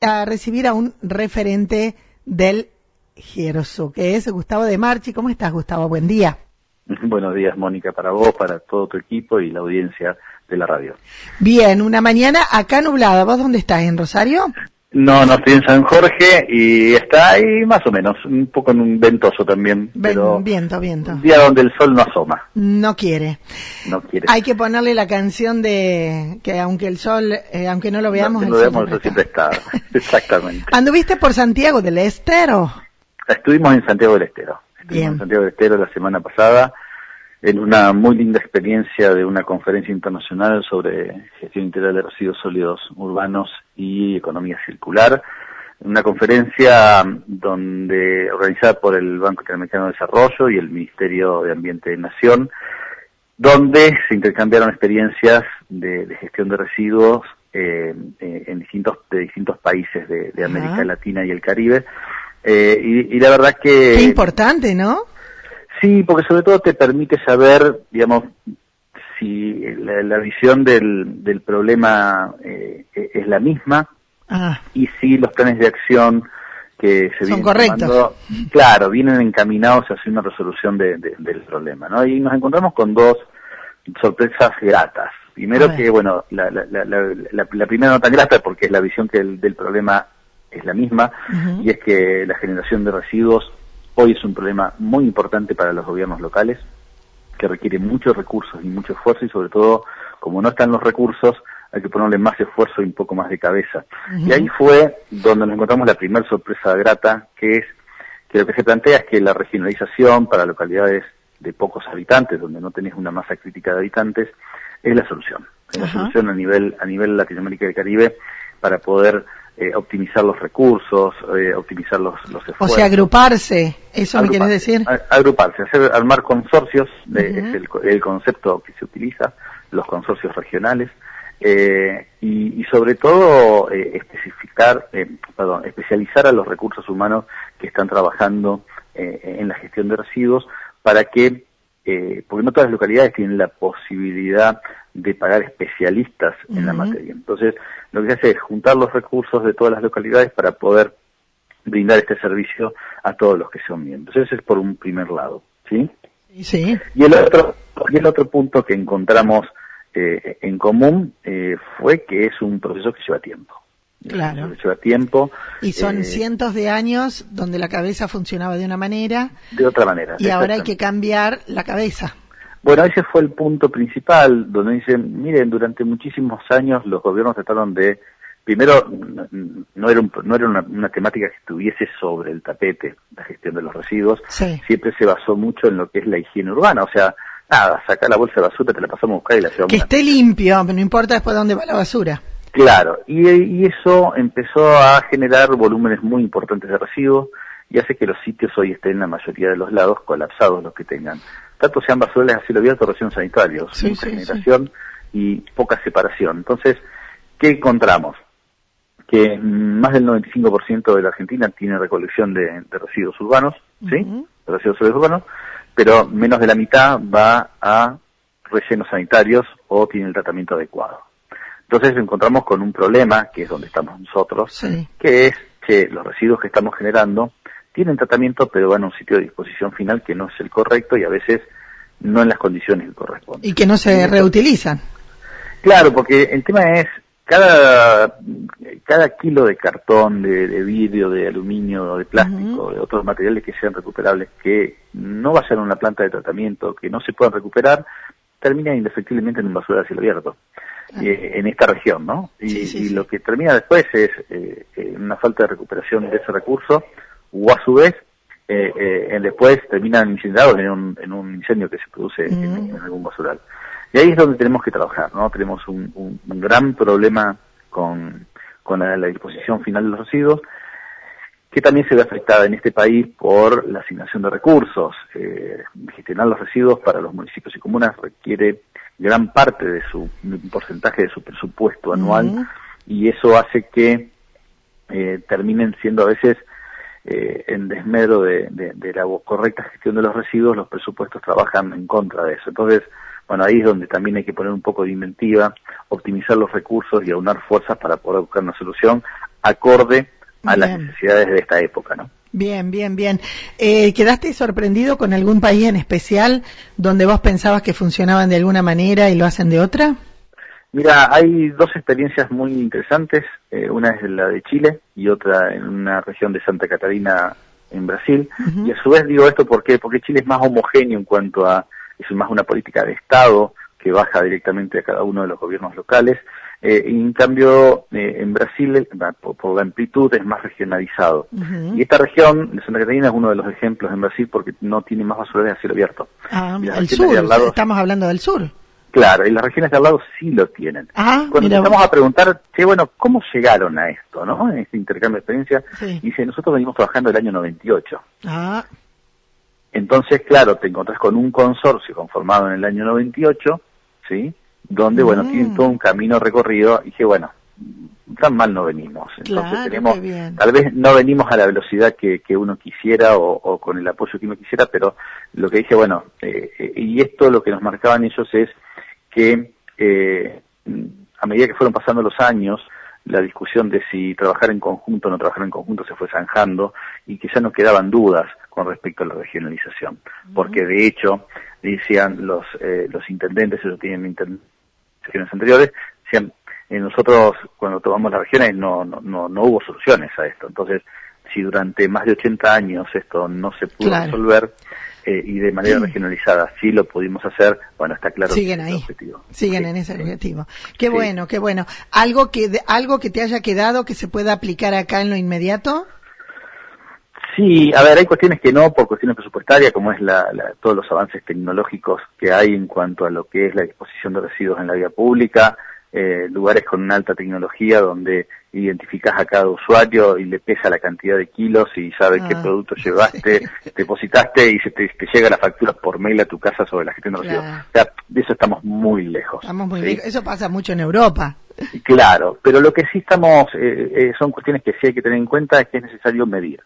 a recibir a un referente del Gierso, que es Gustavo de Marchi. ¿Cómo estás, Gustavo? Buen día. Buenos días, Mónica, para vos, para todo tu equipo y la audiencia de la radio. Bien, una mañana acá nublada. ¿Vos dónde estás? ¿En Rosario? No, no estoy en San Jorge y está ahí más o menos, un poco en un ventoso también. pero viento, viento. Un día donde el sol no asoma. No quiere. No quiere. Hay que ponerle la canción de que aunque el sol, eh, aunque no lo veamos, no, lo veamos, siempre está. Exactamente. ¿Anduviste por Santiago del Estero? Estuvimos en Santiago del Estero. Estuvimos en Santiago del Estero la semana pasada en una muy linda experiencia de una conferencia internacional sobre gestión integral de residuos sólidos urbanos y economía circular. Una conferencia donde organizada por el Banco Interamericano de Desarrollo y el Ministerio de Ambiente de Nación, donde se intercambiaron experiencias de, gestión de residuos eh, eh, en distintos de distintos países de, América Latina y el Caribe. Eh, y, y, la verdad que... Qué importante, ¿no? Sí, porque sobre todo te permite saber, digamos, si la, visión del, del problema eh, es la misma ah. y si los planes de acción que se vienen correctos. claro, vienen encaminados hacia una resolución de, del problema, ¿no? Y nos encontramos con dos sorpresas gratas. Primero que, bueno, la, la, la, primera no tan grata porque es la visión que el, del problema es la misma, y es que la generación de residuos Hoy es un problema muy importante para los gobiernos locales, que requiere muchos recursos y mucho esfuerzo y sobre todo, como no están los recursos, hay que ponerle más esfuerzo y un poco más de cabeza. Y ahí fue donde nos encontramos la primera sorpresa grata, que es que lo que se plantea es que la regionalización para localidades de pocos habitantes, donde no tenés una masa crítica de habitantes, es la solución. Es la solución a nivel, a nivel Latinoamérica y Caribe para poder eh, optimizar los recursos, eh, optimizar los, los esfuerzos. O sea, agruparse, ¿eso me quieres decir? agruparse, hacer, armar consorcios, es el, concepto que se utiliza, los consorcios regionales, eh, y, sobre todo especificar, perdón, especializar a los recursos humanos que están trabajando en la gestión de residuos para que, porque no todas las localidades tienen la posibilidad de pagar especialistas en la materia. Entonces, lo que se hace es juntar los recursos de todas las localidades para poder brindar este servicio a todos los que son miembros. Ese es por un primer lado, ¿sí? Sí. Y el otro, y el otro punto que encontramos eh, en común eh, fue que es un proceso que lleva tiempo. Claro. lleva tiempo. Y son eh, cientos de años donde la cabeza funcionaba de una manera. De otra manera. Y ahora hay que cambiar la cabeza. Bueno, ese fue el punto principal, donde dicen, miren, durante muchísimos años los gobiernos trataron de, primero, no era, no era una, temática que estuviese sobre el tapete, la gestión de los residuos, siempre se basó mucho en lo que es la higiene urbana, o sea, nada, sacar la bolsa de basura, te la pasamos a buscar y la llevamos. Que esté limpio, no importa después dónde va la basura. Claro, y, y eso empezó a generar volúmenes muy importantes de residuos y hace que los sitios hoy estén en la mayoría de los lados colapsados los que tengan tanto sean basureles a cielo abierto residuos sanitarios, mucha generación y poca separación. Entonces, ¿qué encontramos? Que más del 95% de la Argentina tiene recolección de, residuos urbanos, ¿sí? De residuos urbanos, pero menos de la mitad va a rellenos sanitarios o tiene el tratamiento adecuado. Entonces encontramos con un problema, que es donde estamos nosotros, que es que los residuos que estamos generando tienen tratamiento, pero van a un sitio de disposición final que no es el correcto y a veces no en las condiciones que corresponden. Y que no se reutilizan. Claro, porque el tema es, cada, cada kilo de cartón, de, vidrio, de aluminio, de plástico, de otros materiales que sean recuperables, que no vayan a una planta de tratamiento, que no se puedan recuperar, termina indefectiblemente en un basurero a cielo abierto. Eh, en esta región, ¿no? Y, lo que termina después es eh, eh, una falta de recuperación de ese recurso o a su vez eh, eh, después terminan incendiados en un, en un incendio que se produce en, algún basural. Y ahí es donde tenemos que trabajar, ¿no? Tenemos un, un, gran problema con, con la, disposición final de los residuos, que también se ve afectada en este país por la asignación de recursos. Eh, gestionar los residuos para los municipios y comunas requiere gran parte de su un porcentaje de su presupuesto anual y eso hace que eh, terminen siendo a veces eh, en desmedro de, la correcta gestión de los residuos, los presupuestos trabajan en contra de eso. Entonces, bueno, ahí es donde también hay que poner un poco de inventiva, optimizar los recursos y aunar fuerzas para poder buscar una solución acorde a las necesidades de esta época, ¿no? Bien, bien, bien. Eh, ¿Quedaste sorprendido con algún país en especial donde vos pensabas que funcionaban de alguna manera y lo hacen de otra? Mira, hay dos experiencias muy interesantes. Eh, una es la de Chile y otra en una región de Santa Catarina en Brasil. Y a su vez digo esto porque porque Chile es más homogéneo en cuanto a es más una política de Estado que baja directamente a cada uno de los gobiernos locales. Eh, y en cambio, eh, en Brasil, eh, por, la amplitud, es más regionalizado. Y esta región de Santa Catarina es uno de los ejemplos en Brasil porque no tiene más basuras de cielo abierto. Ah, el sur, estamos hablando del sur. Claro, y las regiones de al lado sí lo tienen. Ah, Cuando empezamos a preguntar, che, bueno, ¿cómo llegaron a esto, no? En este intercambio de experiencia, dice, nosotros venimos trabajando el año 98. Ah. Entonces, claro, te encontrás con un consorcio conformado en el año 98, ¿sí? Donde, bueno, mm. tienen todo un camino recorrido. Y dije, bueno, tan mal no venimos. Entonces tenemos, tal vez no venimos a la velocidad que, que uno quisiera o, con el apoyo que uno quisiera, pero lo que dije, bueno, eh, eh, y esto lo que nos marcaban ellos es que eh, a medida que fueron pasando los años, la discusión de si trabajar en conjunto o no trabajar en conjunto se fue zanjando y que ya no quedaban dudas con respecto a la regionalización, porque de hecho decían los eh, los intendentes, ellos tienen intendentes anteriores, decían eh, nosotros cuando tomamos las regiones no, no, no, hubo soluciones a esto, entonces si durante más de 80 años esto no se pudo resolver, eh, y de manera regionalizada sí lo pudimos hacer, bueno, está claro siguen ahí, objetivo. siguen en ese objetivo. Qué bueno, qué bueno. ¿Algo que, algo que te haya quedado que se pueda aplicar acá en lo inmediato? Sí, a ver, hay cuestiones que no por cuestiones presupuestarias, como es la, todos los avances tecnológicos que hay en cuanto a lo que es la disposición de residuos en la vía pública, eh, lugares con una alta tecnología donde identificas a cada usuario y le pesa la cantidad de kilos y sabe qué ah, producto llevaste, depositaste y se te, llega la factura por mail a tu casa sobre la gestión de residuos. O sea, de eso estamos muy lejos. Estamos muy lejos. Eso pasa mucho en Europa. Claro, pero lo que sí estamos, eh, eh, son cuestiones que sí hay que tener en cuenta es que es necesario medir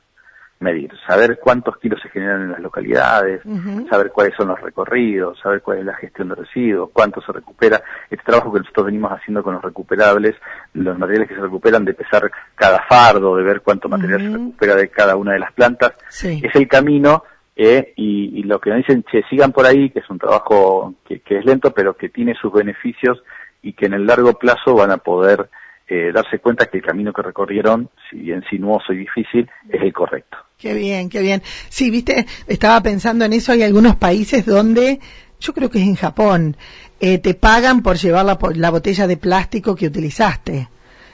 medir, saber cuántos kilos se generan en las localidades, saber cuáles son los recorridos, saber cuál es la gestión de residuos, cuánto se recupera. Este trabajo que nosotros venimos haciendo con los recuperables, los materiales que se recuperan, de pesar cada fardo, de ver cuánto material se recupera de cada una de las plantas, es el camino eh, y, lo que nos dicen, che, sigan por ahí, que es un trabajo que, que es lento, pero que tiene sus beneficios y que en el largo plazo van a poder eh, darse cuenta que el camino que recorrieron, si bien sinuoso y difícil, es el correcto. Qué bien, qué bien. Sí, viste, estaba pensando en eso, hay algunos países donde, yo creo que es en Japón, eh, te pagan por llevar la, la, botella de plástico que utilizaste.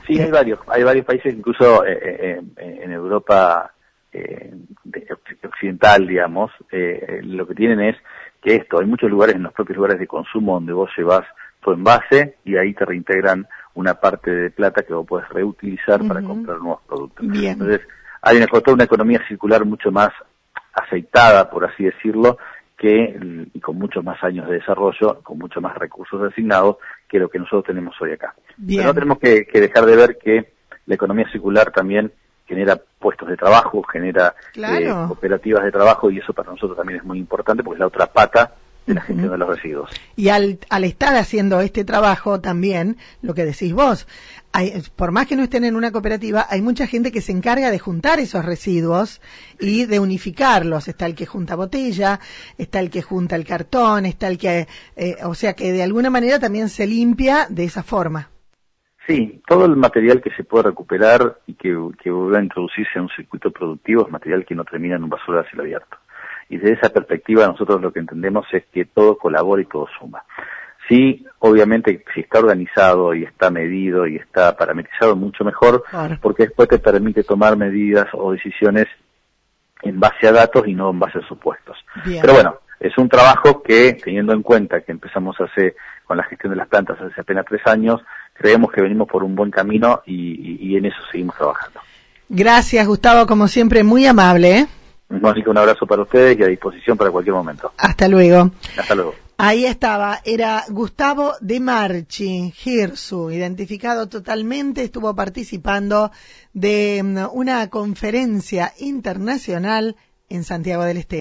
Sí, hay varios, hay varios países, incluso eh, en Europa occidental, digamos, lo que tienen es que esto, hay muchos lugares en los propios lugares de consumo donde vos llevas tu envase y ahí te reintegran una parte de plata que vos puedes reutilizar para comprar nuevos productos. Entonces, hay una, toda una economía circular mucho más aceitada, por así decirlo, que y con muchos más años de desarrollo, con muchos más recursos asignados que lo que nosotros tenemos hoy acá. Pero no tenemos que, dejar de ver que la economía circular también genera puestos de trabajo, genera eh, cooperativas de trabajo y eso para nosotros también es muy importante porque es la otra pata de la gestión de los residuos. Y al, al estar haciendo este trabajo también, lo que decís vos, hay, por más que no estén en una cooperativa, hay mucha gente que se encarga de juntar esos residuos y de unificarlos. Está el que junta botella, está el que junta el cartón, está el que, eh, o sea que de alguna manera también se limpia de esa forma. Sí, todo el material que se puede recuperar y que, que vuelva a introducirse en un circuito productivo es material que no termina en un basura a cielo abierto y desde esa perspectiva nosotros lo que entendemos es que todo colabora y todo suma. Sí, obviamente si está organizado y está medido y está parametrizado mucho mejor, porque después te permite tomar medidas o decisiones en base a datos y no en base a supuestos. Pero bueno, es un trabajo que, teniendo en cuenta que empezamos hace con la gestión de las plantas hace apenas tres años, creemos que venimos por un buen camino y, y en eso seguimos trabajando. Gracias, Gustavo, como siempre, muy amable. ¿eh? Mónica, un abrazo para ustedes y a disposición para cualquier momento. Hasta luego. Hasta luego. Ahí estaba, era Gustavo de Marchi, Girsu, identificado totalmente, estuvo participando de mm, una conferencia internacional en Santiago del Estero.